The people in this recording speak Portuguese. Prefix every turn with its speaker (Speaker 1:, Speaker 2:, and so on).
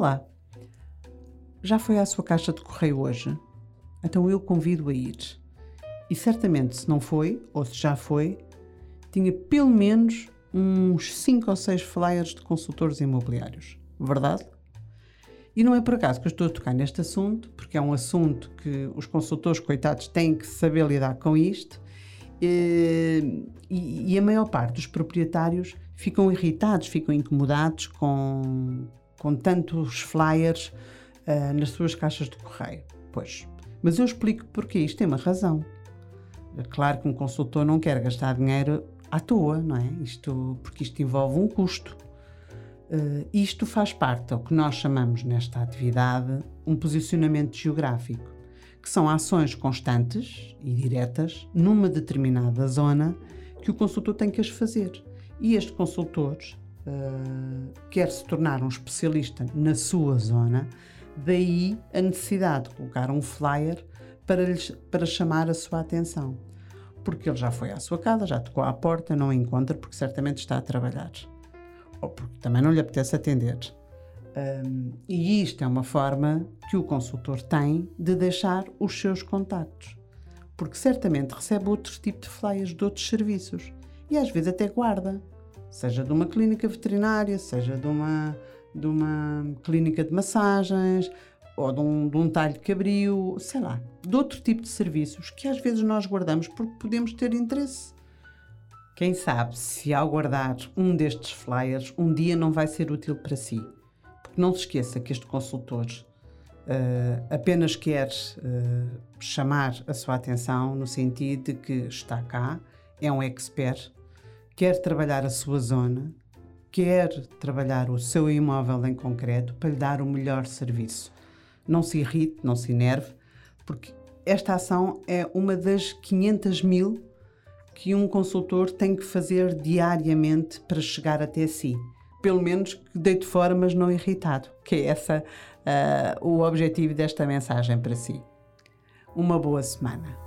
Speaker 1: lá. Já foi à sua caixa de correio hoje? Então eu convido a ir. E certamente, se não foi, ou se já foi, tinha pelo menos uns 5 ou 6 flyers de consultores imobiliários. Verdade? E não é por acaso que eu estou a tocar neste assunto, porque é um assunto que os consultores, coitados, têm que saber lidar com isto. E, e a maior parte dos proprietários ficam irritados, ficam incomodados com, com tantos flyers uh, nas suas caixas de correio. Pois, mas eu explico porque isto tem uma razão. É claro que um consultor não quer gastar dinheiro à toa, não é? Isto, porque isto envolve um custo. Uh, isto faz parte ao que nós chamamos nesta atividade um posicionamento geográfico, que são ações constantes e diretas numa determinada zona que o consultor tem que as fazer. E este consultor uh, quer se tornar um especialista na sua zona, daí a necessidade de colocar um flyer para, lhes, para chamar a sua atenção. Porque ele já foi à sua casa, já tocou à porta, não a encontra porque certamente está a trabalhar ou porque também não lhe apetece atender. Um, e isto é uma forma que o consultor tem de deixar os seus contactos, porque certamente recebe outro tipo de flyers de outros serviços e às vezes até guarda, seja de uma clínica veterinária, seja de uma, de uma clínica de massagens ou de um, de um talho que abriu, sei lá, de outro tipo de serviços que às vezes nós guardamos porque podemos ter interesse. Quem sabe se ao guardar um destes flyers, um dia não vai ser útil para si. Porque não se esqueça que este consultor uh, apenas quer uh, chamar a sua atenção no sentido de que está cá, é um expert, quer trabalhar a sua zona, quer trabalhar o seu imóvel em concreto para lhe dar o melhor serviço. Não se irrite, não se enerve, porque esta ação é uma das 500 mil que um consultor tem que fazer diariamente para chegar até si. Pelo menos que fora, mas não irritado, que é essa uh, o objetivo desta mensagem para si. Uma boa semana.